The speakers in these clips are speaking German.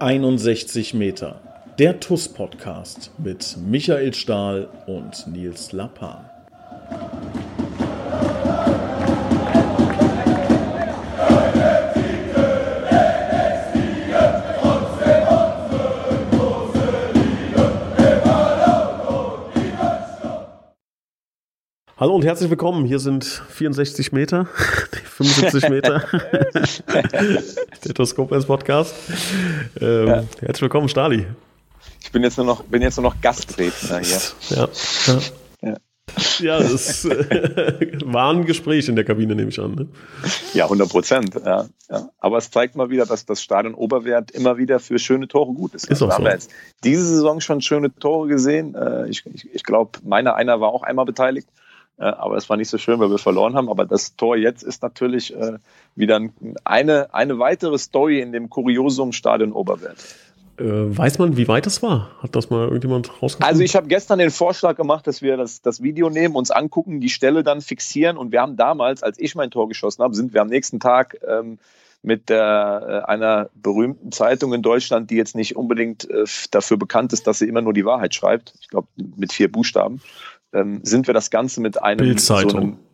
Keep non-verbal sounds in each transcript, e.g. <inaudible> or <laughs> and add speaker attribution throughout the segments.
Speaker 1: 61 Meter. Der TUS-Podcast mit Michael Stahl und Nils Lappan. Hallo und herzlich willkommen. Hier sind 64 Meter, <laughs> 75 <laughs> Meter. <laughs> Der Toskopens Podcast. Ähm, ja. Herzlich willkommen, Stali.
Speaker 2: Ich bin jetzt nur noch, bin jetzt nur noch Gastredner hier.
Speaker 1: Ja, ja. ja. das äh, <laughs> war ein Gespräch in der Kabine, nehme ich an. Ne?
Speaker 2: Ja, 100 Prozent. Ja, ja. Aber es zeigt mal wieder, dass das Stadion Oberwert immer wieder für schöne Tore gut ist.
Speaker 1: ist auch
Speaker 2: wir
Speaker 1: so.
Speaker 2: haben jetzt diese Saison schon schöne Tore gesehen. Äh, ich, ich, ich glaube, meiner einer war auch einmal beteiligt. Äh, aber es war nicht so schön, weil wir verloren haben. Aber das Tor jetzt ist natürlich äh, wieder eine, eine weitere Story in dem Kuriosum Stadion Oberwert.
Speaker 1: Äh, weiß man, wie weit es war? Hat das mal irgendjemand rausgefunden?
Speaker 2: Also ich habe gestern den Vorschlag gemacht, dass wir das, das Video nehmen, uns angucken, die Stelle dann fixieren. Und wir haben damals, als ich mein Tor geschossen habe, sind wir am nächsten Tag ähm, mit der, äh, einer berühmten Zeitung in Deutschland, die jetzt nicht unbedingt äh, dafür bekannt ist, dass sie immer nur die Wahrheit schreibt. Ich glaube, mit vier Buchstaben ähm, sind wir das Ganze mit einem
Speaker 1: Bildzeitung.
Speaker 2: So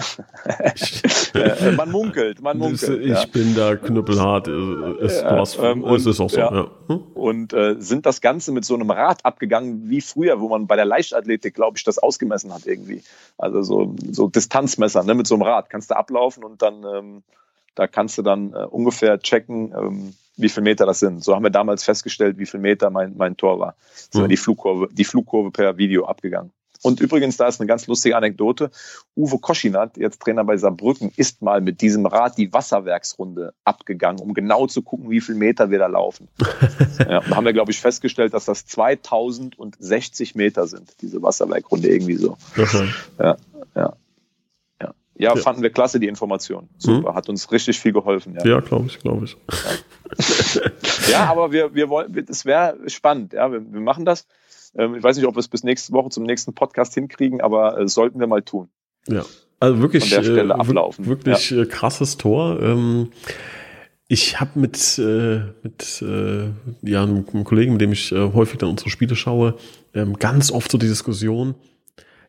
Speaker 2: <laughs> äh, man munkelt, man munkelt.
Speaker 1: Ich ja. bin da knüppelhart. Ist,
Speaker 2: ja,
Speaker 1: was, ähm, und, ist auch so. Ja.
Speaker 2: Hm? Und äh, sind das Ganze mit so einem Rad abgegangen wie früher, wo man bei der Leichtathletik, glaube ich, das ausgemessen hat irgendwie. Also so, so Distanzmesser ne, mit so einem Rad kannst du ablaufen und dann ähm, da kannst du dann äh, ungefähr checken, ähm, wie viel Meter das sind. So haben wir damals festgestellt, wie viel Meter mein, mein Tor war. So mhm. die Flugkurve, die Flugkurve per Video abgegangen. Und übrigens, da ist eine ganz lustige Anekdote. Uwe Koschinat, jetzt Trainer bei Saarbrücken, ist mal mit diesem Rad die Wasserwerksrunde abgegangen, um genau zu gucken, wie viel Meter wir da laufen. <laughs> ja, da haben wir, glaube ich, festgestellt, dass das 2060 Meter sind, diese Wasserwerkrunde irgendwie so.
Speaker 1: Mhm.
Speaker 2: Ja, ja. Ja, ja, fanden wir klasse, die Information. Super, mhm. hat uns richtig viel geholfen.
Speaker 1: Ja, ja glaube ich, glaube ich.
Speaker 2: Ja. ja, aber wir, wir wollen, es wäre spannend, ja, wir, wir machen das. Ähm, ich weiß nicht, ob wir es bis nächste Woche zum nächsten Podcast hinkriegen, aber äh, sollten wir mal tun.
Speaker 1: Ja, also wirklich,
Speaker 2: An der Stelle
Speaker 1: äh,
Speaker 2: ablaufen.
Speaker 1: wirklich ja. Äh, krasses Tor. Ähm, ich habe mit, äh, mit äh, ja, einem Kollegen, mit dem ich äh, häufig dann unsere Spiele schaue, ähm, ganz oft so die Diskussion,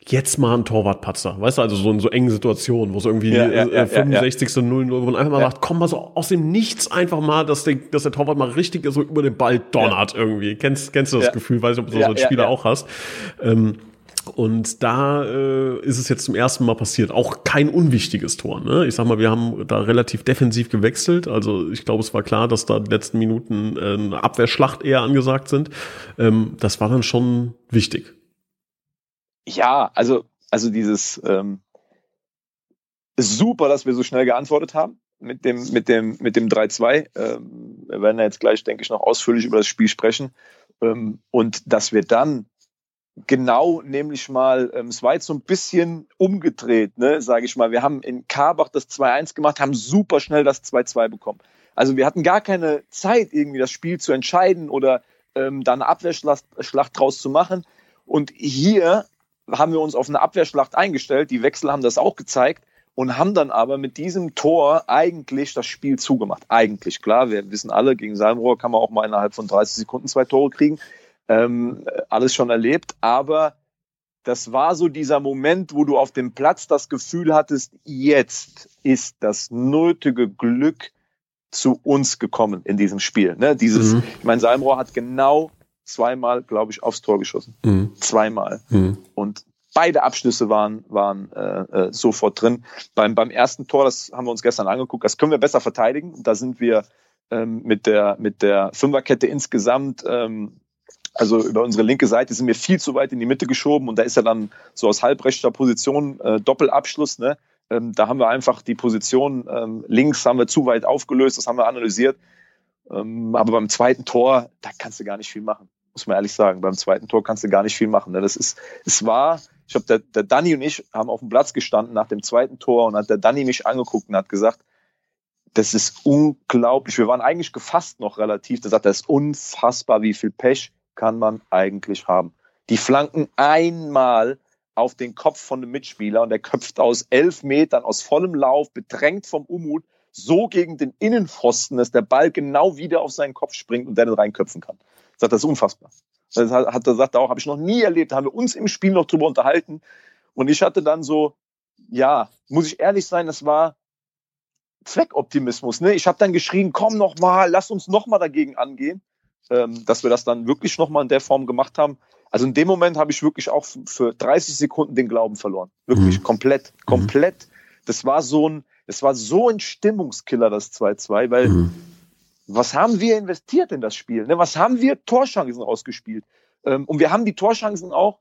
Speaker 1: jetzt mal ein Torwartpatzer. Weißt du, also so in so engen Situationen, wo es irgendwie
Speaker 2: ja, ja,
Speaker 1: äh, 65. Ja, 0 wo man einfach mal sagt, komm mal so aus dem Nichts einfach mal, dass der, dass der Torwart mal richtig so über den Ball donnert irgendwie. Kennst, kennst du das Gefühl? Weiß nicht, ob du so einen Spieler auch hast. Ähm, und da äh, ist es jetzt zum ersten Mal passiert. Auch kein unwichtiges Tor. Ne? Ich sag mal, wir haben da relativ defensiv gewechselt. Also ich glaube, es war klar, dass da die letzten Minuten äh, eine Abwehrschlacht eher angesagt sind. Ähm, das war dann schon wichtig.
Speaker 2: Ja, also, also dieses ähm, super, dass wir so schnell geantwortet haben mit dem, mit dem, mit dem 3-2. Ähm, wir werden ja jetzt gleich, denke ich, noch ausführlich über das Spiel sprechen. Ähm, und dass wir dann genau nämlich mal, ähm, es war jetzt so ein bisschen umgedreht, ne, sage ich mal. Wir haben in Karbach das 2-1 gemacht, haben super schnell das 2-2 bekommen. Also wir hatten gar keine Zeit, irgendwie das Spiel zu entscheiden oder ähm, da eine Abwehrschlacht Schlacht draus zu machen. Und hier haben wir uns auf eine Abwehrschlacht eingestellt. Die Wechsel haben das auch gezeigt und haben dann aber mit diesem Tor eigentlich das Spiel zugemacht. Eigentlich, klar, wir wissen alle, gegen Salmrohr kann man auch mal innerhalb von 30 Sekunden zwei Tore kriegen. Ähm, alles schon erlebt, aber das war so dieser Moment, wo du auf dem Platz das Gefühl hattest, jetzt ist das nötige Glück zu uns gekommen in diesem Spiel. Ne? Dieses, mhm. ich meine, Salmrohr hat genau zweimal, glaube ich, aufs Tor geschossen. Mhm. Zweimal. Mhm. Und beide Abschlüsse waren, waren äh, äh, sofort drin. Beim, beim ersten Tor, das haben wir uns gestern angeguckt, das können wir besser verteidigen. Da sind wir ähm, mit, der, mit der Fünferkette insgesamt, ähm, also über unsere linke Seite sind wir viel zu weit in die Mitte geschoben und da ist ja dann so aus halbrechter Position äh, Doppelabschluss. Ne? Ähm, da haben wir einfach die Position ähm, links haben wir zu weit aufgelöst, das haben wir analysiert. Ähm, aber beim zweiten Tor, da kannst du gar nicht viel machen muss man ehrlich sagen. Beim zweiten Tor kannst du gar nicht viel machen. Ne? Das ist, es war, ich glaube, der, der Danny und ich haben auf dem Platz gestanden nach dem zweiten Tor und hat der Danny mich angeguckt und hat gesagt, das ist unglaublich. Wir waren eigentlich gefasst noch relativ. Der sagt, das ist unfassbar, wie viel Pech kann man eigentlich haben. Die flanken einmal auf den Kopf von einem Mitspieler und der köpft aus elf Metern aus vollem Lauf, bedrängt vom Umut, so gegen den Innenpfosten, dass der Ball genau wieder auf seinen Kopf springt und der dann reinköpfen kann. Sagt, das ist unfassbar. Das hat, er sagt auch, habe ich noch nie erlebt. Da haben wir uns im Spiel noch drüber unterhalten. Und ich hatte dann so, ja, muss ich ehrlich sein, das war Zweckoptimismus. Ne? Ich habe dann geschrien, komm noch mal, lass uns noch mal dagegen angehen, ähm, dass wir das dann wirklich noch mal in der Form gemacht haben. Also in dem Moment habe ich wirklich auch für 30 Sekunden den Glauben verloren. Wirklich mhm. komplett, mhm. komplett. Das war so ein, das war so ein Stimmungskiller, das 2-2, weil mhm. Was haben wir investiert in das Spiel? Ne? Was haben wir Torchancen ausgespielt? Ähm, und wir haben die Torchancen auch,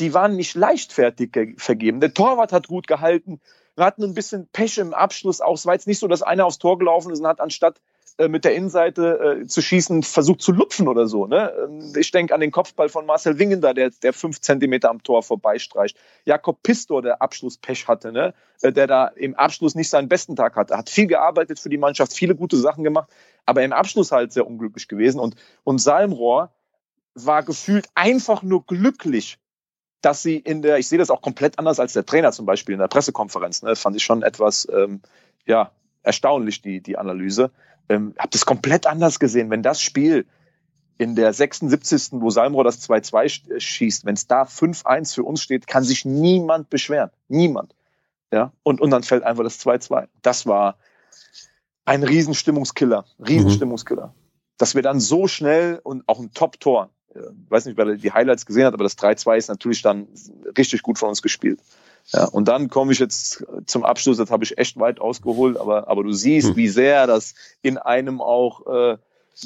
Speaker 2: die waren nicht leichtfertig vergeben. Der Torwart hat gut gehalten. Wir hatten ein bisschen Pech im Abschluss auch. Es war jetzt nicht so, dass einer aufs Tor gelaufen ist und hat anstatt äh, mit der Innenseite äh, zu schießen, versucht zu lupfen oder so. Ne? Ähm, ich denke an den Kopfball von Marcel Wingender, der, der fünf Zentimeter am Tor vorbeistreicht. Jakob Pistor, der Abschlusspech hatte, ne? Äh, der da im Abschluss nicht seinen besten Tag hatte. Hat viel gearbeitet für die Mannschaft, viele gute Sachen gemacht, aber im Abschluss halt sehr unglücklich gewesen. Und, und Salmrohr war gefühlt einfach nur glücklich, dass sie in der, ich sehe das auch komplett anders als der Trainer zum Beispiel in der Pressekonferenz, ne? fand ich schon etwas, ähm, ja, erstaunlich, die, die Analyse. Ähm, hab das komplett anders gesehen. Wenn das Spiel in der 76. wo Salmrohr das 2-2 schießt, wenn es da 5-1 für uns steht, kann sich niemand beschweren. Niemand. Ja, und, und dann fällt einfach das 2-2. Das war ein Riesenstimmungskiller. Riesenstimmungskiller. Mhm. Dass wir dann so schnell und auch ein Top-Tor, äh, weiß nicht, wer die Highlights gesehen hat, aber das 3-2 ist natürlich dann richtig gut von uns gespielt. Ja, und dann komme ich jetzt zum Abschluss, das habe ich echt weit ausgeholt, aber, aber du siehst, hm. wie sehr das in einem auch, äh,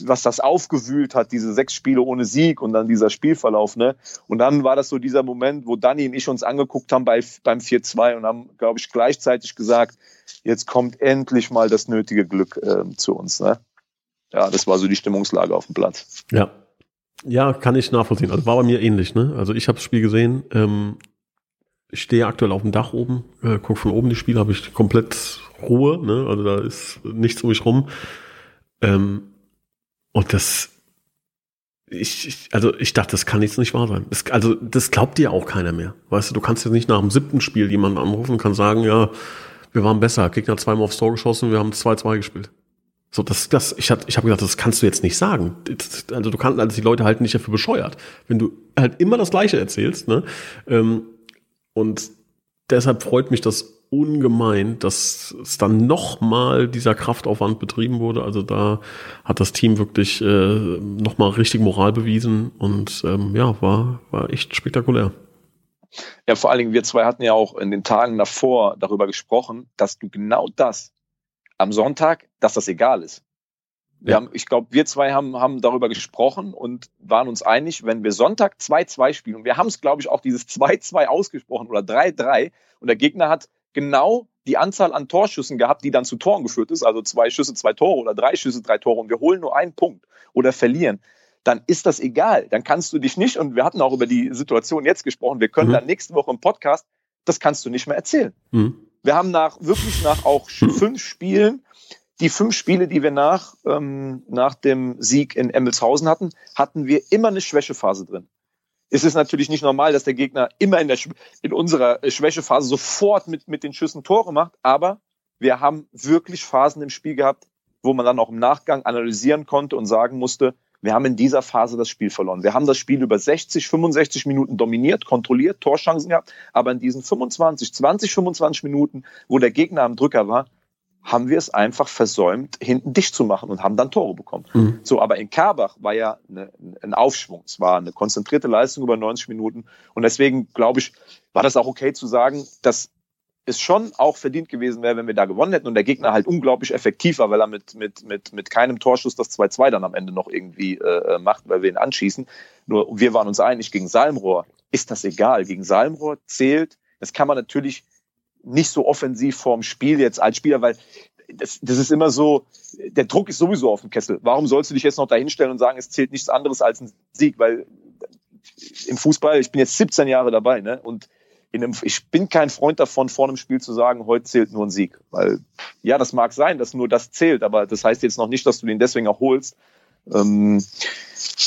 Speaker 2: was das aufgewühlt hat, diese sechs Spiele ohne Sieg und dann dieser Spielverlauf. Ne? Und dann war das so dieser Moment, wo Danny und ich uns angeguckt haben bei, beim 4-2 und haben, glaube ich, gleichzeitig gesagt, jetzt kommt endlich mal das nötige Glück äh, zu uns. Ne? Ja, das war so die Stimmungslage auf dem Platz.
Speaker 1: Ja. Ja, kann ich nachvollziehen. Also war bei mir ähnlich. Ne? Also ich habe das Spiel gesehen ähm, ich stehe aktuell auf dem Dach oben, äh, gucke von oben die Spiele, habe ich komplett Ruhe, ne? also da ist nichts um mich rum. Ähm, und das, ich, ich, also ich dachte, das kann jetzt nicht wahr sein. Das, also das glaubt dir auch keiner mehr. Weißt du, du kannst jetzt nicht nach dem siebten Spiel jemanden anrufen und kann sagen, ja, wir waren besser, Gegner zweimal aufs Tor geschossen, wir haben 2-2 gespielt. So, das, das, ich hab, ich habe gedacht, das kannst du jetzt nicht sagen. Also du kannst, also die Leute halten dich dafür bescheuert. Wenn du halt immer das Gleiche erzählst, ne? Ähm, und deshalb freut mich das ungemein, dass es dann nochmal dieser Kraftaufwand betrieben wurde. Also da hat das Team wirklich äh, nochmal richtig Moral bewiesen und ähm, ja, war, war echt spektakulär.
Speaker 2: Ja, vor allen Dingen, wir zwei hatten ja auch in den Tagen davor darüber gesprochen, dass du genau das am Sonntag, dass das egal ist. Wir haben, ich glaube, wir zwei haben, haben darüber gesprochen und waren uns einig, wenn wir Sonntag 2-2 spielen, und wir haben es, glaube ich, auch dieses 2-2 ausgesprochen oder 3-3, und der Gegner hat genau die Anzahl an Torschüssen gehabt, die dann zu Toren geführt ist, also zwei Schüsse, zwei Tore oder drei Schüsse, drei Tore, und wir holen nur einen Punkt oder verlieren, dann ist das egal. Dann kannst du dich nicht, und wir hatten auch über die Situation jetzt gesprochen, wir können mhm. dann nächste Woche im Podcast, das kannst du nicht mehr erzählen. Mhm. Wir haben nach, wirklich nach auch fünf Spielen die fünf Spiele, die wir nach, ähm, nach dem Sieg in Emmelshausen hatten, hatten wir immer eine Schwächephase drin. Es ist natürlich nicht normal, dass der Gegner immer in, der, in unserer Schwächephase sofort mit, mit den Schüssen Tore macht, aber wir haben wirklich Phasen im Spiel gehabt, wo man dann auch im Nachgang analysieren konnte und sagen musste, wir haben in dieser Phase das Spiel verloren. Wir haben das Spiel über 60, 65 Minuten dominiert, kontrolliert, Torchancen gehabt, aber in diesen 25, 20, 25 Minuten, wo der Gegner am Drücker war, haben wir es einfach versäumt, hinten dicht zu machen und haben dann Tore bekommen. Mhm. So, aber in Karbach war ja eine, ein Aufschwung. Es war eine konzentrierte Leistung über 90 Minuten. Und deswegen, glaube ich, war das auch okay zu sagen, dass es schon auch verdient gewesen wäre, wenn wir da gewonnen hätten und der Gegner halt unglaublich effektiv war, weil er mit, mit, mit, mit keinem Torschuss das 2-2 dann am Ende noch irgendwie äh, macht, weil wir ihn anschießen. Nur wir waren uns einig, gegen Salmrohr ist das egal. Gegen Salmrohr zählt, das kann man natürlich nicht so offensiv vorm Spiel jetzt als Spieler, weil das, das ist immer so, der Druck ist sowieso auf dem Kessel. Warum sollst du dich jetzt noch dahinstellen und sagen, es zählt nichts anderes als ein Sieg? Weil im Fußball, ich bin jetzt 17 Jahre dabei, ne? Und in einem, ich bin kein Freund davon, vor einem Spiel zu sagen, heute zählt nur ein Sieg. Weil, ja, das mag sein, dass nur das zählt, aber das heißt jetzt noch nicht, dass du den deswegen auch holst. Ähm,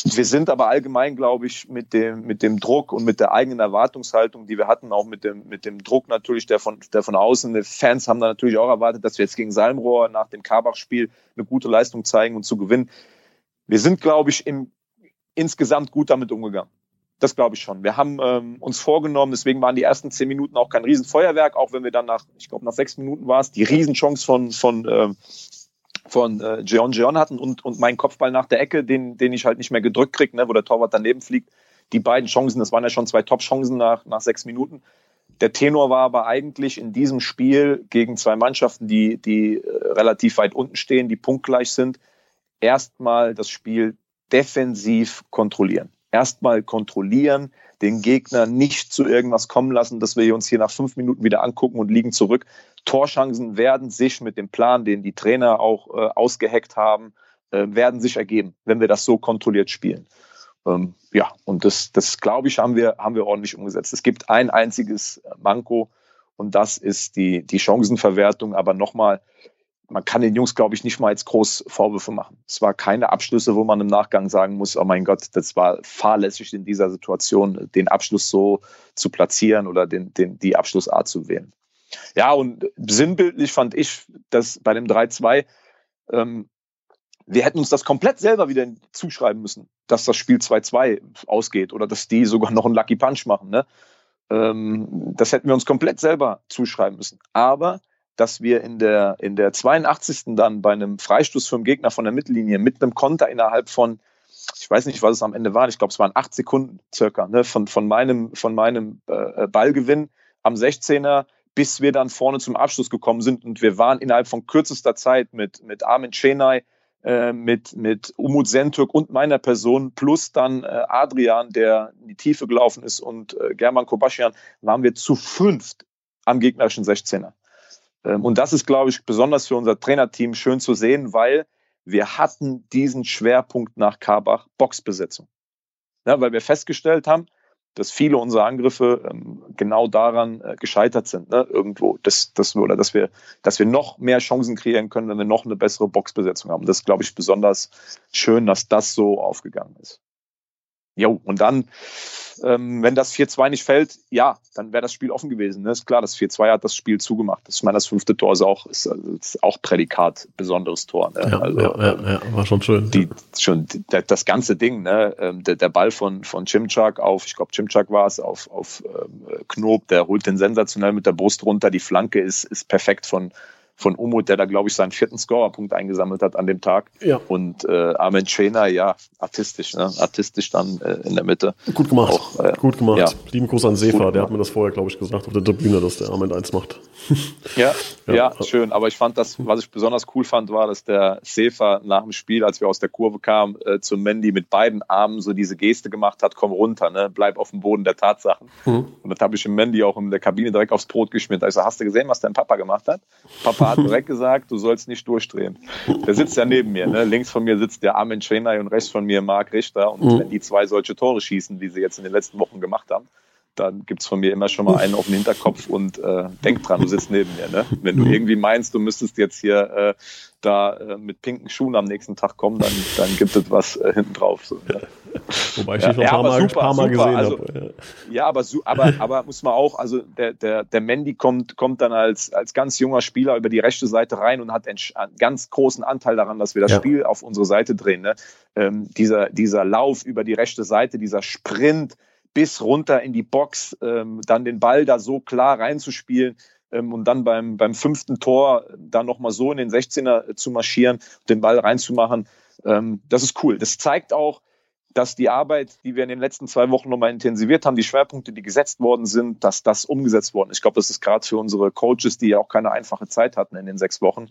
Speaker 2: wir sind aber allgemein, glaube ich, mit dem, mit dem Druck und mit der eigenen Erwartungshaltung, die wir hatten, auch mit dem, mit dem Druck natürlich, der von, der von außen, die Fans haben da natürlich auch erwartet, dass wir jetzt gegen Salmrohr nach dem Karbach-Spiel eine gute Leistung zeigen und zu gewinnen. Wir sind, glaube ich, im, insgesamt gut damit umgegangen. Das glaube ich schon. Wir haben ähm, uns vorgenommen, deswegen waren die ersten zehn Minuten auch kein Riesenfeuerwerk, auch wenn wir dann nach, ich glaube, nach sechs Minuten war es, die Riesenchance von, von, äh, von äh, Jeon Jeon hatten und, und mein Kopfball nach der Ecke, den, den ich halt nicht mehr gedrückt kriege, ne, wo der Torwart daneben fliegt. Die beiden Chancen, das waren ja schon zwei Top-Chancen nach, nach sechs Minuten. Der Tenor war aber eigentlich in diesem Spiel gegen zwei Mannschaften, die, die äh, relativ weit unten stehen, die punktgleich sind, erstmal das Spiel defensiv kontrollieren erstmal kontrollieren, den Gegner nicht zu irgendwas kommen lassen, dass wir uns hier nach fünf Minuten wieder angucken und liegen zurück. Torchancen werden sich mit dem Plan, den die Trainer auch äh, ausgeheckt haben, äh, werden sich ergeben, wenn wir das so kontrolliert spielen. Ähm, ja, und das, das glaube ich, haben wir, haben wir ordentlich umgesetzt. Es gibt ein einziges Manko und das ist die, die Chancenverwertung. Aber nochmal, man kann den Jungs, glaube ich, nicht mal jetzt groß Vorwürfe machen. Es war keine Abschlüsse, wo man im Nachgang sagen muss, oh mein Gott, das war fahrlässig in dieser Situation, den Abschluss so zu platzieren oder den, den, die Abschlussart zu wählen. Ja, und sinnbildlich fand ich, dass bei dem 3-2, ähm, wir hätten uns das komplett selber wieder zuschreiben müssen, dass das Spiel 2-2 ausgeht oder dass die sogar noch einen Lucky Punch machen. Ne? Ähm, das hätten wir uns komplett selber zuschreiben müssen. Aber dass wir in der, in der 82. dann bei einem Freistoß vom Gegner von der Mittellinie mit einem Konter innerhalb von, ich weiß nicht, was es am Ende war, ich glaube, es waren acht Sekunden circa, ne, von, von meinem, von meinem äh, Ballgewinn am 16er, bis wir dann vorne zum Abschluss gekommen sind. Und wir waren innerhalb von kürzester Zeit mit, mit Armin Chenay, äh, mit, mit Umut Sentürk und meiner Person, plus dann äh, Adrian, der in die Tiefe gelaufen ist, und äh, German Kobaschian, waren wir zu fünft am gegnerischen 16er. Ähm, und das ist, glaube ich, besonders für unser Trainerteam schön zu sehen, weil wir hatten diesen Schwerpunkt nach Karbach Boxbesetzung. Ja, weil wir festgestellt haben, dass viele unserer Angriffe ähm, genau daran äh, gescheitert sind, ne? irgendwo, dass, dass, wir, oder dass, wir, dass wir noch mehr Chancen kreieren können, wenn wir noch eine bessere Boxbesetzung haben. Das ist, glaube ich, besonders schön, dass das so aufgegangen ist. Jo, und dann ähm, wenn das 4-2 nicht fällt, ja, dann wäre das Spiel offen gewesen. Ne? Ist klar, das 4-2 hat das Spiel zugemacht. Das, ich meine, das fünfte Tor ist auch, ist, ist auch Prädikat, besonderes Tor. Ne?
Speaker 1: Ja, also, ja, ja, ja, war schon schön.
Speaker 2: Die, schon die, das ganze Ding, ne? Ähm, der, der Ball von, von Chimchak auf, ich glaube, Chimchak war es, auf, auf ähm, Knob, der holt den sensationell mit der Brust runter. Die Flanke ist, ist perfekt von, von Umut, der da, glaube ich, seinen vierten Scorerpunkt eingesammelt hat an dem Tag.
Speaker 1: Ja.
Speaker 2: Und äh, Armin Schena, ja, artistisch, ne? artistisch dann äh, in der Mitte.
Speaker 1: Gut gemacht. Auch, äh, Gut gemacht. Ja. Lieben Gruß an Sefa, der hat mir das vorher, glaube ich, gesagt auf der Tribüne, dass der Armin eins macht. <laughs>
Speaker 2: ja, ja, ja, schön. Aber ich fand das, was ich besonders cool fand, war, dass der Sefa nach dem Spiel, als wir aus der Kurve kamen, äh, zu Mandy mit beiden Armen so diese Geste gemacht hat, komm runter, ne? bleib auf dem Boden der Tatsachen. Mhm. Und das habe ich im Mandy auch in der Kabine direkt aufs Brot geschmiert. Also hast du gesehen, was dein Papa gemacht hat? Papa Hat direkt gesagt, du sollst nicht durchdrehen. Der sitzt ja neben mir. Ne? Links von mir sitzt der Armin Schwenay und rechts von mir Marc Richter. Und mhm. wenn die zwei solche Tore schießen, wie sie jetzt in den letzten Wochen gemacht haben, dann gibt es von mir immer schon mal einen auf den Hinterkopf und äh, denk dran, du sitzt neben mir. Ne? Wenn du irgendwie meinst, du müsstest jetzt hier äh, da äh, mit pinken Schuhen am nächsten Tag kommen, dann, dann gibt es was äh, hinten drauf. So, ne? <laughs>
Speaker 1: Wobei ich ja, schon ein paar, Mal, super, paar Mal gesehen
Speaker 2: also, habe. Ja, ja aber, aber, aber muss man auch, also der, der, der Mandy kommt, kommt dann als, als ganz junger Spieler über die rechte Seite rein und hat einen, einen ganz großen Anteil daran, dass wir das ja. Spiel auf unsere Seite drehen. Ne? Ähm, dieser, dieser Lauf über die rechte Seite, dieser Sprint, bis runter in die Box, ähm, dann den Ball da so klar reinzuspielen ähm, und dann beim, beim fünften Tor dann nochmal so in den 16er zu marschieren, den Ball reinzumachen. Ähm, das ist cool. Das zeigt auch, dass die Arbeit, die wir in den letzten zwei Wochen nochmal intensiviert haben, die Schwerpunkte, die gesetzt worden sind, dass das umgesetzt worden ist. Ich glaube, das ist gerade für unsere Coaches, die ja auch keine einfache Zeit hatten in den sechs Wochen,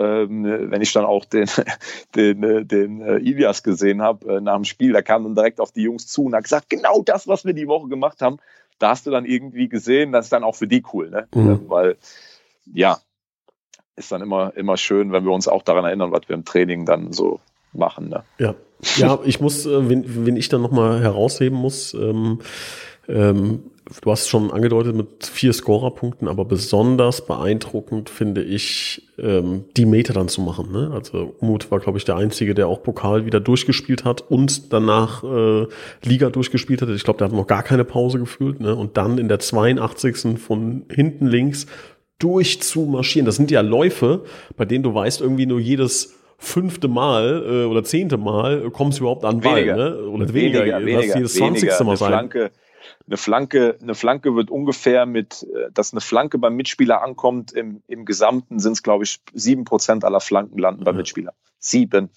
Speaker 2: wenn ich dann auch den, <laughs> den, äh, den äh, Ilias gesehen habe äh, nach dem Spiel, da kam dann direkt auf die Jungs zu und hat gesagt, genau das, was wir die Woche gemacht haben, da hast du dann irgendwie gesehen, das ist dann auch für die cool, ne? Mhm. Ähm, weil, ja, ist dann immer, immer schön, wenn wir uns auch daran erinnern, was wir im Training dann so machen. Ne?
Speaker 1: Ja. ja, ich muss, wenn, wenn ich dann nochmal herausheben muss, ähm, Ähm, du hast es schon angedeutet mit vier Scorerpunkten, aber besonders beeindruckend finde ich, ähm, die Meter dann zu machen. Ne? Also Umut war, glaube ich, der Einzige, der auch Pokal wieder durchgespielt hat und danach äh, Liga durchgespielt hat. Ich glaube, der hat noch gar keine Pause gefühlt. Ne? Und dann in der 82. von hinten links durchzumarschieren. Das sind ja Läufe, bei denen du weißt, irgendwie nur jedes fünfte Mal äh, oder zehnte Mal kommst du überhaupt an Ball, weniger. ne? Oder weniger, weniger, weniger jedes zwanzigste Mal sein.
Speaker 2: Flanke, eine Flanke, eine Flanke wird ungefähr mit, äh, dass eine Flanke beim Mitspieler ankommt, im, im Gesamten sind es, glaube ich, sieben Prozent aller Flanken landen beim Mitspieler. Sieben.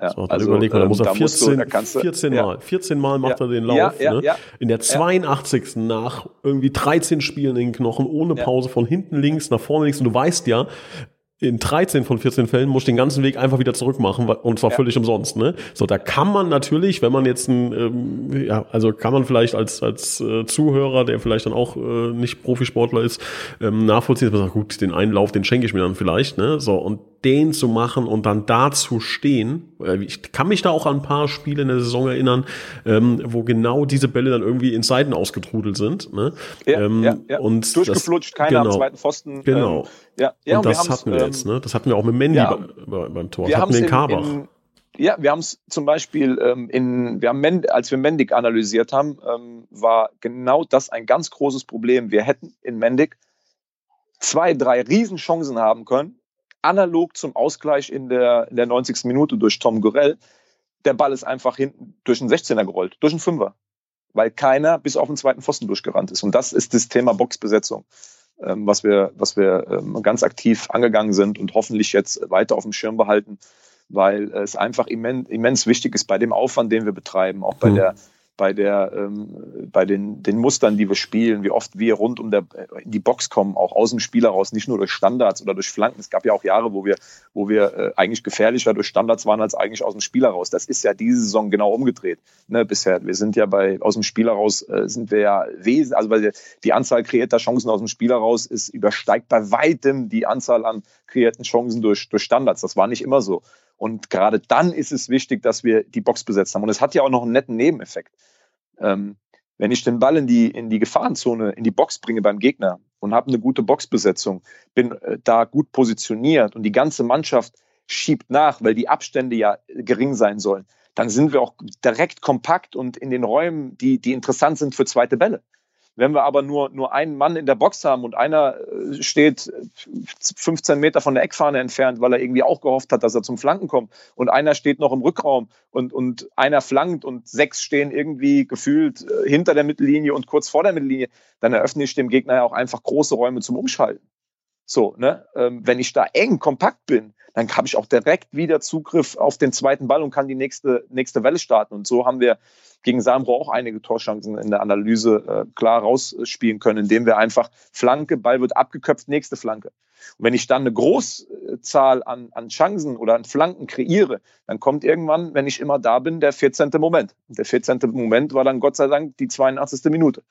Speaker 1: Ja, so, also überleg mal, da muss er 14, du, 14 Mal, ja. 14 Mal macht ja. er den Lauf. Ja, ne? In der 82. nach irgendwie 13 Spielen in den Knochen, ohne Pause von hinten links nach vorne links. Und du weißt ja, in 13 von 14 Fällen muss ich den ganzen Weg einfach wieder zurück machen und zwar ja. völlig umsonst. Ne? So, da kann man natürlich, wenn man jetzt ein, ähm, ja, also kann man vielleicht als als äh, Zuhörer, der vielleicht dann auch äh, nicht Profisportler ist, ähm, nachvollziehen, dass man sagt, gut, den einen Lauf, den schenke ich mir dann vielleicht. Ne? So und den zu machen und dann da zu stehen. Äh, ich kann mich da auch an ein paar Spiele in der Saison erinnern, ähm, wo genau diese Bälle dann irgendwie in Seiten ausgetrudelt sind. Ne?
Speaker 2: Ja, ähm, ja, ja. Und Durchgeflutscht, das, keiner genau, am zweiten Phosten.
Speaker 1: Genau. Ähm, ja, ja, und, und das hatten wir jetzt. Ähm, ne? Das hatten wir auch mit Mandy ja, beim, beim Tor.
Speaker 2: Wir das hatten wir in Karbach. In, ja, wir haben es zum Beispiel ähm, in, wir haben Mend, als wir Mendig analysiert haben, ähm, war genau das ein ganz großes Problem. Wir hätten in Mendig zwei, drei Riesenchancen haben können, analog zum Ausgleich in der, in der 90. Minute durch Tom Gorell. Der Ball ist einfach hinten durch den 16er gerollt, durch den Fünfer, weil keiner bis auf den zweiten Pfosten durchgerannt ist. Und das ist das Thema Boxbesetzung, ähm, was wir, was wir ähm, ganz aktiv angegangen sind und hoffentlich jetzt weiter auf dem Schirm behalten, weil es einfach immens, immens wichtig ist bei dem Aufwand, den wir betreiben, auch bei mhm. der bei der ähm, bei den, den Mustern, die wir spielen, wie oft wir rund um der in die Box kommen, auch aus dem Spiel heraus, nicht nur durch Standards oder durch Flanken. Es gab ja auch Jahre, wo wir wo wir äh, eigentlich gefährlicher durch Standards waren als eigentlich aus dem Spiel heraus. Das ist ja diese Saison genau umgedreht. Ne, bisher wir sind ja bei aus dem Spiel heraus äh, sind wir ja wesen, also weil die Anzahl kreierter Chancen aus dem Spiel heraus ist übersteigt bei weitem die Anzahl an kreierten Chancen durch durch Standards. Das war nicht immer so. Und gerade dann ist es wichtig, dass wir die Box besetzt haben. Und es hat ja auch noch einen netten Nebeneffekt. Ähm, wenn ich den Ball in die, in die Gefahrenzone, in die Box bringe beim Gegner und habe eine gute Boxbesetzung, bin äh, da gut positioniert und die ganze Mannschaft schiebt nach, weil die Abstände ja gering sein sollen, dann sind wir auch direkt kompakt und in den Räumen, die, die interessant sind für zweite Bälle. Wenn wir aber nur, nur einen Mann in der Box haben und einer äh, steht 15 Meter von der Eckfahne entfernt, weil er irgendwie auch gehofft hat, dass er zum Flanken kommt und einer steht noch im Rückraum und, und einer flankt und sechs stehen irgendwie gefühlt äh, hinter der Mittellinie und kurz vor der Mittellinie, dann eröffne ich dem Gegner ja auch einfach große Räume zum Umschalten. So, ne? Ähm, wenn ich da eng kompakt bin, dann habe ich auch direkt wieder Zugriff auf den zweiten Ball und kann die nächste, nächste Welle starten. Und so haben wir gegen Sambro auch einige Torchancen in der Analyse äh, klar rausspielen können, indem wir einfach Flanke, Ball wird abgeköpft, nächste Flanke. Und wenn ich dann eine Großzahl an, an Chancen oder an Flanken kreiere, dann kommt irgendwann, wenn ich immer da bin, der 14. Moment. Und der 14. Moment war dann Gott sei Dank die 82. Minute.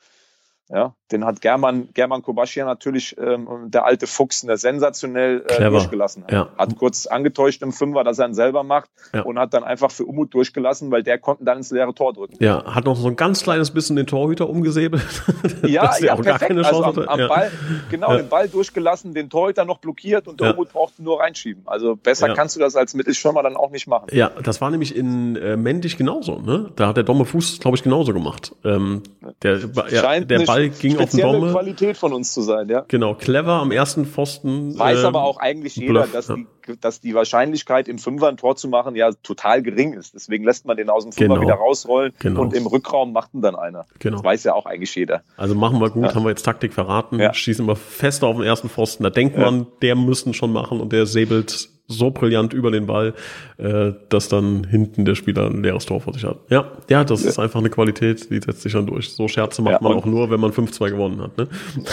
Speaker 2: Ja, den hat German, German Kobaschia natürlich, ähm, der alte Fuchs, der sensationell äh, durchgelassen. Hat. Ja. hat kurz angetäuscht im Fünfer, dass er ihn selber macht ja. und hat dann einfach für Umut durchgelassen, weil der konnte dann ins leere Tor drücken.
Speaker 1: Ja, hat noch so ein ganz kleines bisschen den Torhüter umgesäbelt. <laughs>
Speaker 2: ja, ja, auch perfekt. Gar keine Chance also am, am ja. Ball, genau, den Ball durchgelassen, den Torhüter noch blockiert und der Umut brauchte nur reinschieben. Also besser kannst du das als Mittelschirmer dann auch nicht machen.
Speaker 1: Ja, das war nämlich in äh, Mendig genauso. Ne? Da hat der Domme Fuß, glaube ich, genauso gemacht. Ähm, der, ja, der Ball Ball ging auf den Domme.
Speaker 2: Qualität von uns zu sein, ja.
Speaker 1: Genau, clever am ersten Pfosten.
Speaker 2: Weiß äh, aber auch eigentlich jeder, Bluff, dass, ja. die, dass die Wahrscheinlichkeit im Fünfer ein Tor zu machen ja total gering ist. Deswegen lässt man den aus dem Fünfer genau. wieder rausrollen genau. und im Rückraum macht ihn dann einer. Genau. Das weiß ja auch eigentlich jeder.
Speaker 1: Also machen wir gut, ja. haben wir jetzt Taktik verraten, ja. schießen wir fest auf den ersten Pfosten. Da denkt man, der müssten schon machen und der säbelt so brillant über den Ball, äh, dass dann hinten der Spieler ein leeres Tor vor sich hat. Ja, ja, das ja. ist einfach eine Qualität, die setzt sich dann durch. So Scherze macht ja, man auch nur, wenn man 5-2 gewonnen hat. Ne?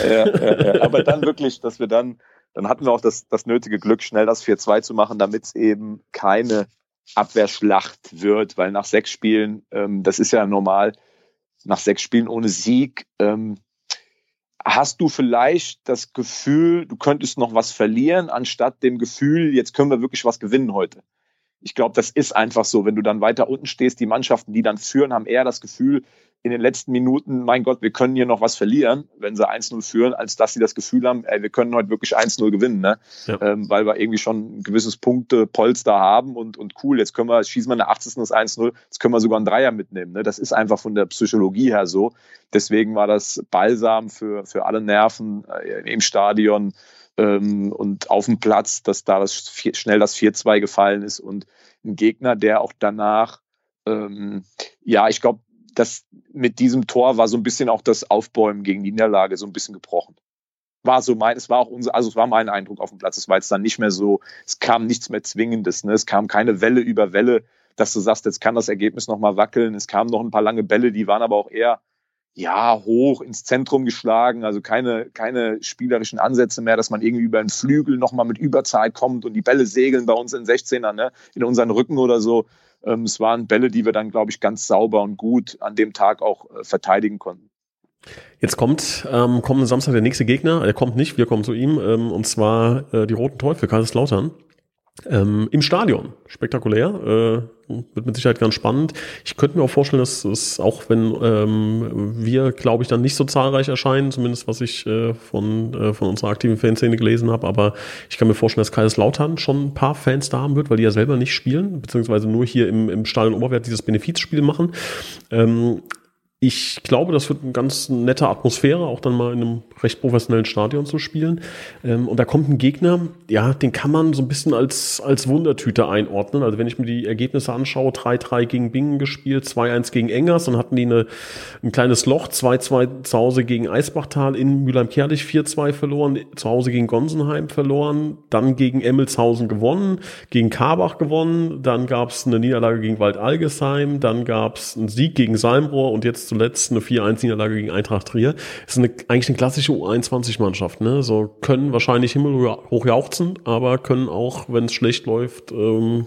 Speaker 2: Ja, ja, ja, aber dann wirklich, dass wir dann, dann hatten wir auch das, das nötige Glück, schnell das 4-2 zu machen, damit es eben keine Abwehrschlacht wird, weil nach sechs Spielen, ähm, das ist ja normal, nach sechs Spielen ohne Sieg, ähm, Hast du vielleicht das Gefühl, du könntest noch was verlieren, anstatt dem Gefühl, jetzt können wir wirklich was gewinnen heute? Ich glaube, das ist einfach so. Wenn du dann weiter unten stehst, die Mannschaften, die dann führen, haben eher das Gefühl, in den letzten Minuten, mein Gott, wir können hier noch was verlieren, wenn sie 1-0 führen, als dass sie das Gefühl haben, ey, wir können heute wirklich 1-0 gewinnen, ne? Ja. Ähm, weil wir irgendwie schon ein gewisses Punktepolster haben und, und cool, jetzt können wir, schießen wir eine 80. das 1-0, jetzt können wir sogar einen Dreier mitnehmen. Ne? Das ist einfach von der Psychologie her so. Deswegen war das Balsam für, für alle Nerven äh, im Stadion ähm, und auf dem Platz, dass da das, schnell das 4-2 gefallen ist und ein Gegner, der auch danach ähm, ja, ich glaube, das mit diesem Tor war so ein bisschen auch das Aufbäumen gegen die Niederlage so ein bisschen gebrochen. War so mein, es war auch unser, also es war mein Eindruck auf dem Platz. Es war jetzt dann nicht mehr so, es kam nichts mehr Zwingendes, ne? Es kam keine Welle über Welle, dass du sagst, jetzt kann das Ergebnis nochmal wackeln. Es kamen noch ein paar lange Bälle, die waren aber auch eher, ja, hoch ins Zentrum geschlagen, also keine, keine spielerischen Ansätze mehr, dass man irgendwie über den Flügel nochmal mit Überzeit kommt und die Bälle segeln bei uns in 16er, ne, in unseren Rücken oder so. Ähm, es waren Bälle, die wir dann, glaube ich, ganz sauber und gut an dem Tag auch äh, verteidigen konnten.
Speaker 1: Jetzt kommt ähm, kommenden Samstag der nächste Gegner. Er kommt nicht, wir kommen zu ihm. Ähm, und zwar äh, die Roten Teufel, Kaiserslautern. Ähm, Im Stadion. Spektakulär. Wird mit Sicherheit ganz spannend. Ich könnte mir auch vorstellen, dass es auch wenn ähm, wir, glaube ich, dann nicht so zahlreich erscheinen, zumindest was ich äh, von, äh, von unserer aktiven Fanszene gelesen habe, aber ich kann mir vorstellen, dass Kaiserslautern schon ein paar Fans da haben wird, weil die ja selber nicht spielen, beziehungsweise nur hier im, im Stadion Oberwert dieses Benefizspiel machen. Ähm, ich glaube, das wird eine ganz nette Atmosphäre, auch dann mal in einem recht professionellen Stadion zu spielen. Ähm, und da kommt ein Gegner, ja, den kann man so ein bisschen als, als Wundertüte einordnen. Also wenn ich mir die Ergebnisse anschaue, 3-3 gegen Bingen gespielt, 2-1 gegen Engers, dann hatten die eine, ein kleines Loch, 2-2 zu Hause gegen Eisbachtal, in Mülheim-Kerlich 4-2 verloren, zu Hause gegen Gonsenheim verloren, dann gegen Emmelshausen gewonnen, gegen Karbach gewonnen, dann gab es eine Niederlage gegen Wald-Algesheim, dann gab es einen Sieg gegen Salmbrohr und jetzt zuletzt eine 4-1-Niederlage gegen Eintracht Trier. Das ist eine, eigentlich eine klassische U21-Mannschaft. Ne? So können wahrscheinlich himmelhoch jauchzen, aber können auch, wenn es schlecht läuft, ähm,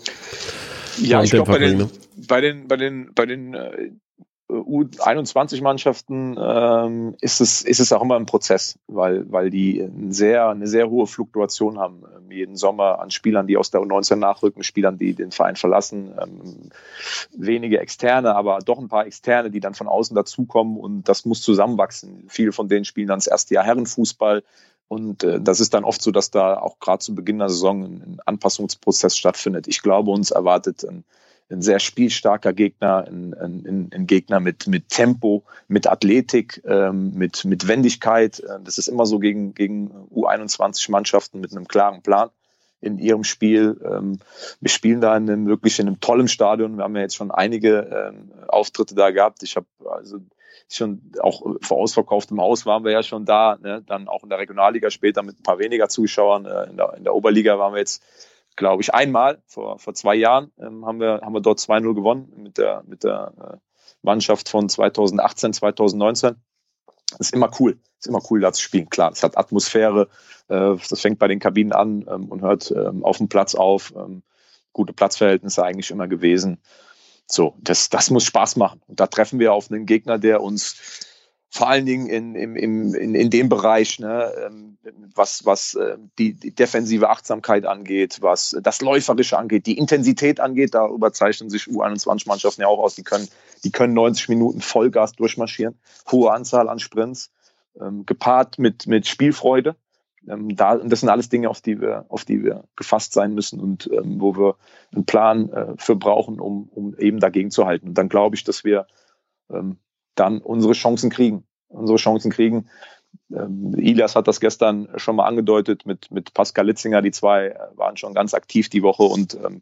Speaker 2: ja, ich glaube, bei den, bei den, bei den, bei den äh, U21-Mannschaften ähm, ist, es, ist es auch immer ein Prozess, weil, weil die eine sehr, eine sehr hohe Fluktuation haben. Ähm, jeden Sommer an Spielern, die aus der U19 nachrücken, Spielern, die den Verein verlassen. Ähm, wenige Externe, aber doch ein paar Externe, die dann von außen dazukommen und das muss zusammenwachsen. Viele von denen spielen dann das erste Jahr Herrenfußball. Und äh, das ist dann oft so, dass da auch gerade zu Beginn der Saison ein, ein Anpassungsprozess stattfindet. Ich glaube, uns erwartet ein ein sehr spielstarker Gegner, ein, ein, ein Gegner mit, mit Tempo, mit Athletik, ähm, mit, mit Wendigkeit. Äh, das ist immer so gegen, gegen U21-Mannschaften mit einem klaren Plan in ihrem Spiel. Ähm, wir spielen da in einem wirklich in einem tollen Stadion. Wir haben ja jetzt schon einige ähm, Auftritte da gehabt. Ich habe also schon auch vor ausverkauftem Haus waren wir ja schon da. Ne? Dann auch in der Regionalliga später mit ein paar weniger Zuschauern. Äh, in, der, in der Oberliga waren wir jetzt glaube ich, einmal vor, vor zwei Jahren ähm, haben, wir, haben wir dort 2-0 gewonnen mit der, mit der äh, Mannschaft von 2018, 2019. Das ist immer cool. Ist immer cool, da zu spielen. Klar, es hat Atmosphäre. Äh, das fängt bei den Kabinen an ähm, und hört ähm, auf dem Platz auf. Ähm, gute Platzverhältnisse eigentlich immer gewesen. So, das, das muss Spaß machen. Und da treffen wir auf einen Gegner, der uns vor allen Dingen in, in, in, in dem Bereich, ne, ähm, was, was äh, die, die defensive Achtsamkeit angeht, was das Läuferische angeht, die Intensität angeht, da überzeichnen sich U21-Mannschaften ja auch aus. Die können, die können 90 Minuten Vollgas durchmarschieren, hohe Anzahl an Sprints, ähm, gepaart mit, mit Spielfreude. Ähm, da, und das sind alles Dinge, auf die wir, auf die wir gefasst sein müssen und ähm, wo wir einen Plan äh, für brauchen, um, um eben dagegen zu halten. Und dann glaube ich, dass wir ähm, dann unsere Chancen kriegen. Unsere Chancen kriegen. Ähm, Ilias hat das gestern schon mal angedeutet mit, mit Pascal Litzinger. Die zwei waren schon ganz aktiv die Woche und ähm,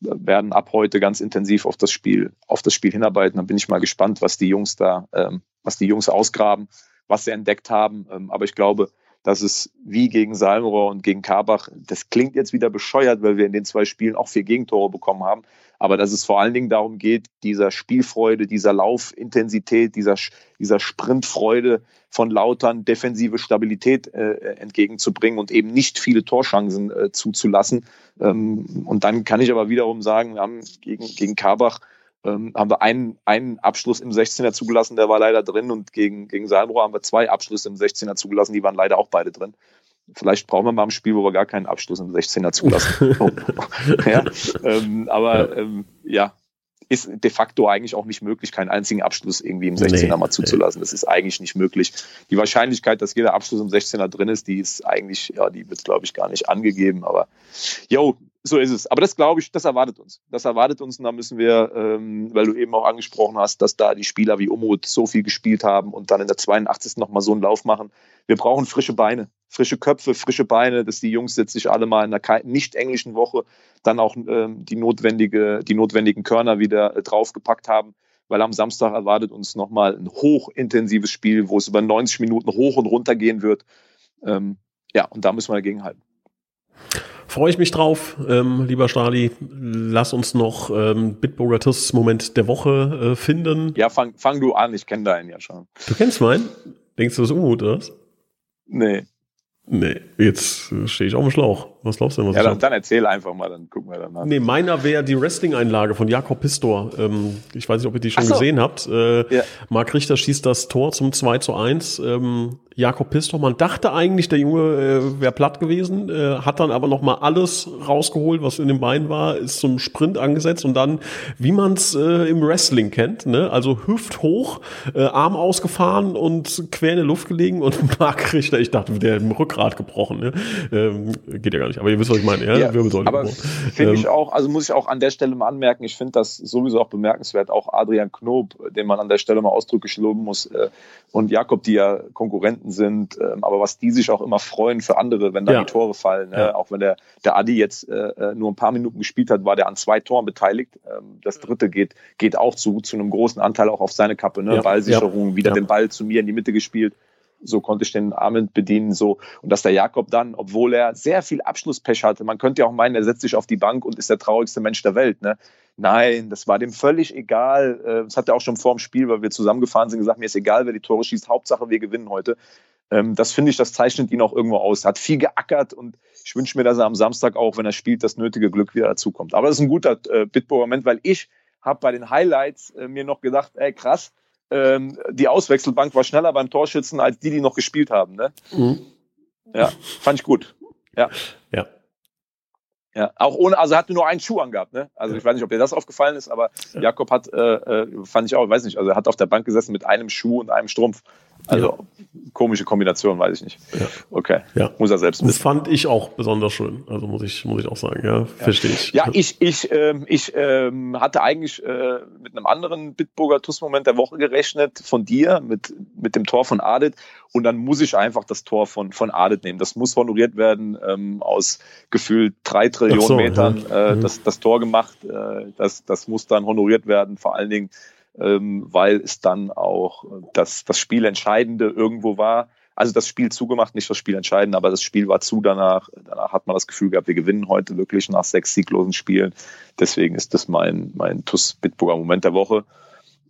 Speaker 2: werden ab heute ganz intensiv auf das Spiel, auf das Spiel hinarbeiten. Dann bin ich mal gespannt, was die Jungs da, ähm, was die Jungs ausgraben, was sie entdeckt haben. Ähm, aber ich glaube, dass es wie gegen Salmrohr und gegen Karbach, das klingt jetzt wieder bescheuert, weil wir in den zwei Spielen auch vier Gegentore bekommen haben, aber dass es vor allen Dingen darum geht, dieser Spielfreude, dieser Laufintensität, dieser, dieser Sprintfreude von Lautern defensive Stabilität äh, entgegenzubringen und eben nicht viele Torschancen äh, zuzulassen. Ähm, und dann kann ich aber wiederum sagen, wir haben gegen, gegen Karbach ähm, haben wir einen, einen Abschluss im 16er zugelassen, der war leider drin und gegen, gegen Salmrohr haben wir zwei Abschlüsse im 16er zugelassen, die waren leider auch beide drin. Vielleicht brauchen wir mal ein Spiel, wo wir gar keinen Abschluss im 16er zulassen. <laughs> <laughs> ja, ähm, aber ähm, ja, ist de facto eigentlich auch nicht möglich, keinen einzigen Abschluss irgendwie im 16er nee, mal zuzulassen. Das ist eigentlich nicht möglich. Die Wahrscheinlichkeit, dass jeder Abschluss im 16er drin ist, die ist eigentlich, ja, die wird, glaube ich, gar nicht angegeben. Aber yo, so ist es. Aber das glaube ich, das erwartet uns. Das erwartet uns und da müssen wir, ähm, weil du eben auch angesprochen hast, dass da die Spieler wie Umut so viel gespielt haben und dann in der 82. nochmal so einen Lauf machen. Wir brauchen frische Beine, frische Köpfe, frische Beine, dass die Jungs jetzt sich alle mal in einer nicht englischen Woche dann auch ähm, die, notwendige, die notwendigen Körner wieder äh, draufgepackt haben. Weil am Samstag erwartet uns nochmal ein hochintensives Spiel, wo es über 90 Minuten hoch und runter gehen wird. Ähm, ja, und da müssen wir dagegen halten.
Speaker 1: Freue ich mich drauf, ähm, lieber Stali. Lass uns noch ähm, Bitburger Moment der Woche äh, finden.
Speaker 2: Ja, fang, fang du an, ich kenne deinen ja schon.
Speaker 1: Du kennst meinen? Denkst du, das ist Unmut ist?
Speaker 2: Nee.
Speaker 1: Nee, jetzt stehe ich auf dem Schlauch. Was glaubst du denn? Was
Speaker 2: ja, dann, dann, erzähl einfach mal, dann gucken wir dann an.
Speaker 1: Nee, meiner wäre die Wrestling-Einlage von Jakob Pistor. Ähm, ich weiß nicht, ob ihr die schon so. gesehen habt. Äh, ja. Marc Richter schießt das Tor zum 2 zu 1. Ähm, Jakob Pistor, man dachte eigentlich, der Junge äh, wäre platt gewesen, äh, hat dann aber noch mal alles rausgeholt, was in den Beinen war, ist zum Sprint angesetzt und dann, wie man es äh, im Wrestling kennt, ne? also Hüft hoch, äh, Arm ausgefahren und quer in der Luft gelegen und <laughs> Marc Richter, ich dachte, der hat im Rückgrat gebrochen. Ne? Ähm, geht ja gar nicht, aber ihr wisst, was ich meine. Ja, ja
Speaker 2: aber finde ich ähm, auch, also muss ich auch an der Stelle mal anmerken, ich finde das sowieso auch bemerkenswert, auch Adrian Knob, den man an der Stelle mal ausdrücklich loben muss, äh, und Jakob, die ja Konkurrenten sind, ähm, aber was die sich auch immer freuen für andere, wenn da ja. die Tore fallen. Ne? Ja. Auch wenn der, der Adi jetzt äh, äh, nur ein paar Minuten gespielt hat, war der an zwei Toren beteiligt. Ähm, das dritte geht, geht auch zu, zu einem großen Anteil auch auf seine Kappe. Ne? Ballsicherung, wieder den Ball zu mir in die Mitte gespielt so konnte ich den Armen bedienen, so. Und dass der Jakob dann, obwohl er sehr viel Abschlusspech hatte, man könnte ja auch meinen, er setzt sich auf die Bank und ist der traurigste Mensch der Welt, ne? Nein, das war dem völlig egal. Äh, das hat er auch schon vor dem Spiel, weil wir zusammengefahren sind, gesagt, mir ist egal, wer die Tore schießt, Hauptsache wir gewinnen heute. Ähm, das finde ich, das zeichnet ihn auch irgendwo aus. Er hat viel geackert und ich wünsche mir, dass er am Samstag auch, wenn er spielt, das nötige Glück wieder dazukommt. Aber das ist ein guter äh, Bitburger-Moment, weil ich habe bei den Highlights äh, mir noch gedacht, ey krass, ähm, die Auswechselbank war schneller beim Torschützen als die, die noch gespielt haben. Ne? Mhm. Ja, fand ich gut. Ja.
Speaker 1: Ja.
Speaker 2: Ja, auch ohne, also er hatte nur einen Schuh angehabt, ne? Also ich weiß nicht, ob dir das aufgefallen ist, aber Jakob hat, äh, äh, fand ich auch, weiß nicht, also er hat auf der Bank gesessen mit einem Schuh und einem Strumpf. Also ja. komische Kombination, weiß ich nicht. Ja. Okay.
Speaker 1: Ja.
Speaker 2: Muss er selbst
Speaker 1: wissen. Das fand ich auch besonders schön. Also muss ich, muss ich auch sagen, ja, verstehe ich.
Speaker 2: Ja, ich, ich, ähm, ich ähm, hatte eigentlich äh, mit einem anderen Bitburger TUS-Moment der Woche gerechnet von dir, mit, mit dem Tor von Adit. Und dann muss ich einfach das Tor von, von Adit nehmen. Das muss honoriert werden, ähm, aus gefühlt drei Trillionen so, Metern äh, mhm. das, das Tor gemacht. Äh, das, das muss dann honoriert werden, vor allen Dingen weil es dann auch das, das Spiel entscheidende irgendwo war. Also das Spiel zugemacht, nicht das Spiel entscheidend, aber das Spiel war zu danach. Danach hat man das Gefühl gehabt, wir gewinnen heute wirklich nach sechs sieglosen Spielen. Deswegen ist das mein, mein TUS Bitburger Moment der Woche.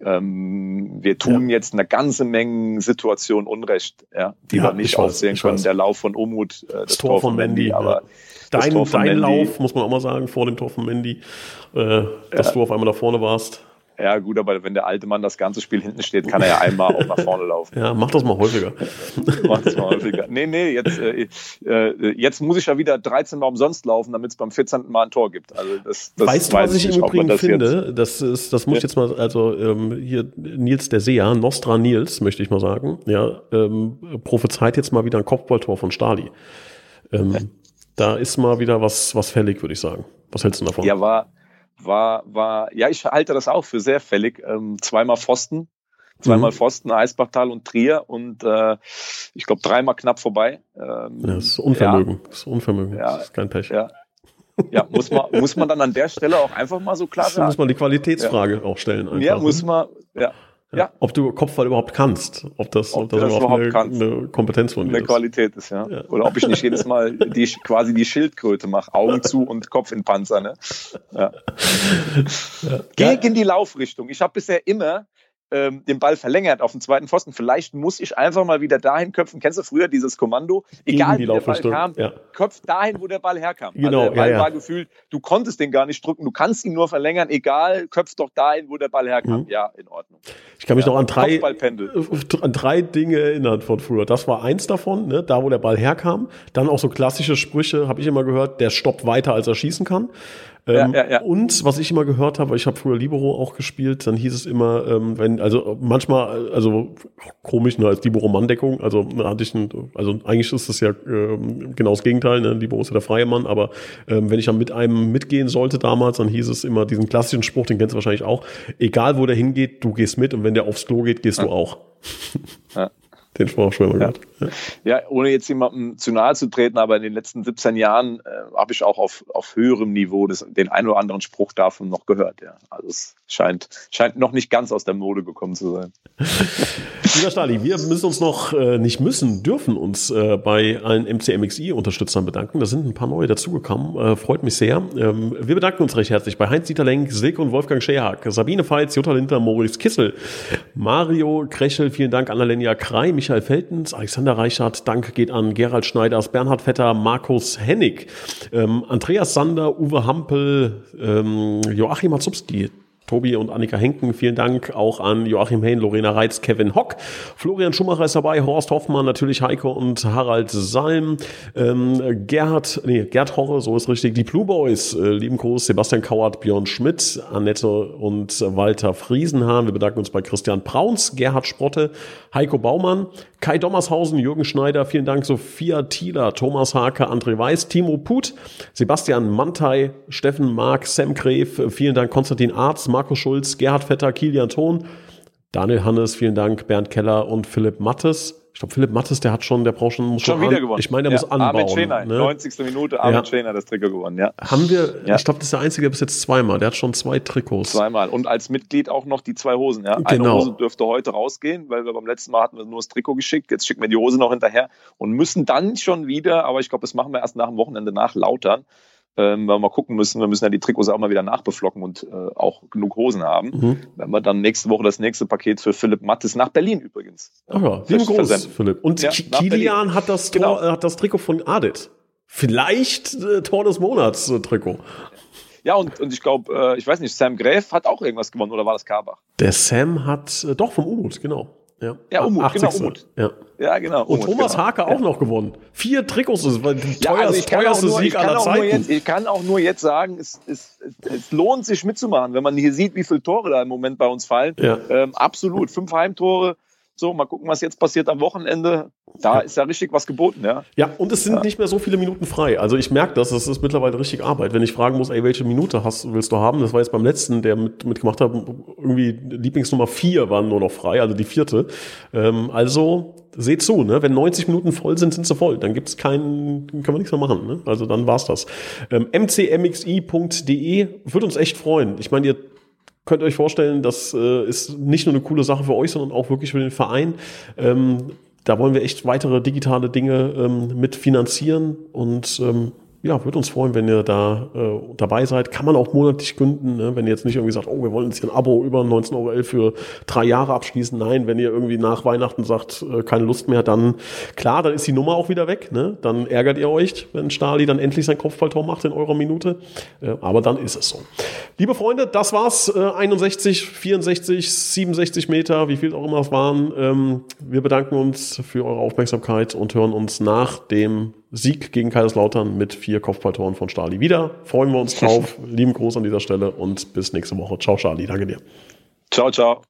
Speaker 2: Ähm, wir tun ja. jetzt eine ganze Menge Situationen Unrecht, ja, die ja, wir nicht aufsehen können. Weiß. Der Lauf von Umut,
Speaker 1: äh, das, das, Tor, Tor von Mendy, aber dein, dein Lauf, muss man auch mal sagen, vor dem Tor von Mendy, äh, dass du auf einmal da vorne warst.
Speaker 2: Ja, gut, aber wenn der alte Mann das ganze Spiel hinten steht, kann er ja einmal auch nach vorne laufen.
Speaker 1: Ja, mach das mal häufiger. <laughs>
Speaker 2: mach das mal häufiger. Nee, nee, jetzt, äh, äh, jetzt muss ich ja wieder 13 Mal umsonst laufen, damit es beim 14. Mal ein Tor gibt. Also das, das
Speaker 1: weißt du, was ich im Übrigen das finde? Das, ist, das muss ja. jetzt mal, also ähm, hier Nils der Seher, Nostra Nils, möchte ich mal sagen, ja, ähm, prophezeit jetzt mal wieder ein Kopfballtor von Stali. Ähm. Da ist mal wieder was, was fällig, würde ich sagen. Was hältst du davon?
Speaker 2: Ja, war, war, war, ja, ich halte das auch für sehr fällig. Ähm, zweimal Pfosten, zweimal mhm. Pfosten, Eisbachtal und Trier und äh, ich glaube dreimal knapp vorbei.
Speaker 1: Ähm, ja, das ist Unvermögen. Ja. Das ist Unvermögen. Ja, das ist kein Pech.
Speaker 2: Ja. Ja, muss man, muss man dann an der Stelle auch einfach mal so klar sagen. <laughs>
Speaker 1: muss man die Qualitätsfrage ja. auch stellen.
Speaker 2: Einfach. Ja, muss man, ja.
Speaker 1: Ja. Ob du Kopfball überhaupt kannst, ob das, ob, ob das, das überhaupt, eine, eine, Kompetenz von
Speaker 2: dir eine ist. Qualität ist, ja. ja. Oder ob ich nicht jedes Mal die, quasi die Schildkröte mache, Augen zu und Kopf in Panzer. Ne? Ja. <laughs> Gegen die Laufrichtung. Ich habe bisher immer ähm, den Ball verlängert auf den zweiten Pfosten. Vielleicht muss ich einfach mal wieder dahin köpfen. Kennst du früher dieses Kommando? Egal wie der Ball kam, ja. köpf dahin, wo der Ball herkam.
Speaker 1: Genau, also
Speaker 2: der Ball
Speaker 1: ja, ja.
Speaker 2: war gefühlt, du konntest den gar nicht drücken, du kannst ihn nur verlängern, egal, köpf doch dahin, wo der Ball herkam. Mhm. Ja, in Ordnung.
Speaker 1: Ich kann mich noch an drei, <laughs> an drei Dinge erinnern von früher. Das war eins davon, ne, da wo der Ball herkam. Dann auch so klassische Sprüche, habe ich immer gehört, der stoppt weiter, als er schießen kann. Ähm, ja, ja, ja. Und was ich immer gehört habe, ich habe früher Libero auch gespielt, dann hieß es immer, ähm, wenn, also manchmal, also komisch, ne, als Libero-Mann-Deckung, also hatte ich ein, also eigentlich ist das ja ähm, genau das Gegenteil, ne? Libero ist ja der freie Mann, aber ähm, wenn ich dann mit einem mitgehen sollte damals, dann hieß es immer diesen klassischen Spruch, den kennst du wahrscheinlich auch, egal wo der hingeht, du gehst mit und wenn der aufs Klo geht, gehst du auch. Ja. Den Spruch schon mal
Speaker 2: gehört. Ja. ja. ohne jetzt jemandem zu nahe zu treten, aber in den letzten 17 Jahren äh, habe ich auch auf, auf höherem Niveau das, den einen oder anderen Spruch davon noch gehört. Ja. Also es scheint, scheint noch nicht ganz aus der Mode gekommen zu sein.
Speaker 1: Lieber Stali, wir müssen uns noch, äh, nicht müssen, dürfen uns äh, bei allen MCMXI-Unterstützern bedanken. Da sind ein paar neue dazugekommen. Äh, freut mich sehr. Ähm, wir bedanken uns recht herzlich bei Heinz-Dieter Lenk, Silke und Wolfgang Scherhack, Sabine Feitz, Jutta Linter, Maurice Kissel, Mario Krechel, vielen Dank, Annalenia Krei, Michael Feltens, Alexander Reichert, Dank geht an Gerald Schneiders, Bernhard Vetter, Markus Hennig, ähm, Andreas Sander, Uwe Hampel, ähm, Joachim Matzubski, Tobi und Annika Henken, vielen Dank auch an Joachim Hain, Lorena Reitz, Kevin Hock, Florian Schumacher ist dabei, Horst Hoffmann, natürlich Heiko und Harald Salm, ähm, Gerhard, nee, Gerd Horre, so ist richtig, die Blue Boys, äh, lieben Gruß, Sebastian Kauert, Björn Schmidt, Annette und Walter Friesenhahn, wir bedanken uns bei Christian Brauns, Gerhard Sprotte, Heiko Baumann, Kai Dommershausen, Jürgen Schneider, vielen Dank, Sophia Thieler, Thomas Hake, André Weiß, Timo Put, Sebastian Mantei, Steffen Mark, Sam Gref, vielen Dank, Konstantin Arz, Markus Schulz, Gerhard Vetter, Kilian Thon, Daniel Hannes, vielen Dank, Bernd Keller und Philipp Mattes. Ich glaube, Philipp Mattes, der hat schon, der braucht schon,
Speaker 2: muss schon, schon wieder an, gewonnen.
Speaker 1: Ich meine, der ja, muss anbauen. Armin
Speaker 2: Schäner, ne? 90. Minute, Armin ja. Schäner das Trikot gewonnen, ja.
Speaker 1: Haben wir, ja. ich glaube, das ist der einzige bis jetzt zweimal. Der hat schon zwei Trikots.
Speaker 2: Zweimal. Und als Mitglied auch noch die zwei Hosen, ja. Genau. Eine Hose dürfte heute rausgehen, weil wir beim letzten Mal hatten wir nur das Trikot geschickt. Jetzt schicken wir die Hose noch hinterher und müssen dann schon wieder, aber ich glaube, das machen wir erst nach dem Wochenende nach Lautern, ähm, weil wir mal gucken müssen, wir müssen ja die Trikots auch mal wieder nachbeflocken und äh, auch genug Hosen haben. Mhm. Wenn wir dann nächste Woche das nächste Paket für Philipp Mattes nach Berlin übrigens.
Speaker 1: Ach ja, lieben Gruß, Philipp. Und ja, Kilian hat das, Tor, genau. hat das Trikot von Adit. Vielleicht äh, Tor des Monats äh, Trikot.
Speaker 2: Ja, und, und ich glaube, äh, ich weiß nicht, Sam Gräf hat auch irgendwas gewonnen oder war das Karbach?
Speaker 1: Der Sam hat, äh, doch, vom U-Boot, genau.
Speaker 2: Ja, ja Umut, 80. genau, Umut.
Speaker 1: Ja.
Speaker 2: ja, genau.
Speaker 1: Und
Speaker 2: Umut,
Speaker 1: Thomas
Speaker 2: genau.
Speaker 1: Hake auch noch gewonnen. Vier Trikots, das war der
Speaker 2: ja, also teuerste nur, Sieg aller Zeiten. Jetzt, ich kann auch nur jetzt sagen, es, es, es, lohnt sich mitzumachen, wenn man hier sieht, wie viele Tore da im Moment bei uns fallen. Ja. Ähm, absolut. Fünf Heimtore, so, mal gucken, was jetzt passiert am Wochenende. Da ja. ist ja richtig was geboten, ja.
Speaker 1: Ja, und es sind ja. nicht mehr so viele Minuten frei. Also ich merke das, es ist mittlerweile richtig Arbeit. Wenn ich fragen muss, ey, welche Minute hast, willst du haben? Das war jetzt beim letzten, der mit, mitgemacht hat, irgendwie Lieblingsnummer vier waren nur noch frei, also die vierte. Ähm, also seht zu, ne? Wenn 90 Minuten voll sind, sind sie voll. Dann gibt's keinen, kann man nichts mehr machen. Ne? Also dann war's das. Ähm, mcmxi.de würde uns echt freuen. Ich meine, ihr könnt ihr euch vorstellen, das äh, ist nicht nur eine coole Sache für euch, sondern auch wirklich für den Verein. Ähm, da wollen wir echt weitere digitale Dinge ähm, mitfinanzieren und ähm, ja, würde uns freuen, wenn ihr da äh, dabei seid. Kann man auch monatlich künden, ne? wenn ihr jetzt nicht irgendwie sagt, oh, wir wollen jetzt hier ein Abo über 19,11 Euro für drei Jahre abschließen. Nein, wenn ihr irgendwie nach Weihnachten sagt, äh, keine Lust mehr, dann klar, dann ist die Nummer auch wieder weg. Ne? Dann ärgert ihr euch, wenn Stali dann endlich sein Kopfballtor macht in eurer Minute. Äh, aber dann ist es so. Liebe Freunde, das war's. Äh, 61, 64, 67 Meter, wie viel auch immer es waren. Ähm, wir bedanken uns für eure Aufmerksamkeit und hören uns nach dem Sieg gegen Kaiserslautern mit vier Kopfballtoren von Stali wieder. Freuen wir uns drauf. <laughs> Lieben Gruß an dieser Stelle und bis nächste Woche. Ciao, Charlie. Danke dir.
Speaker 2: Ciao, ciao.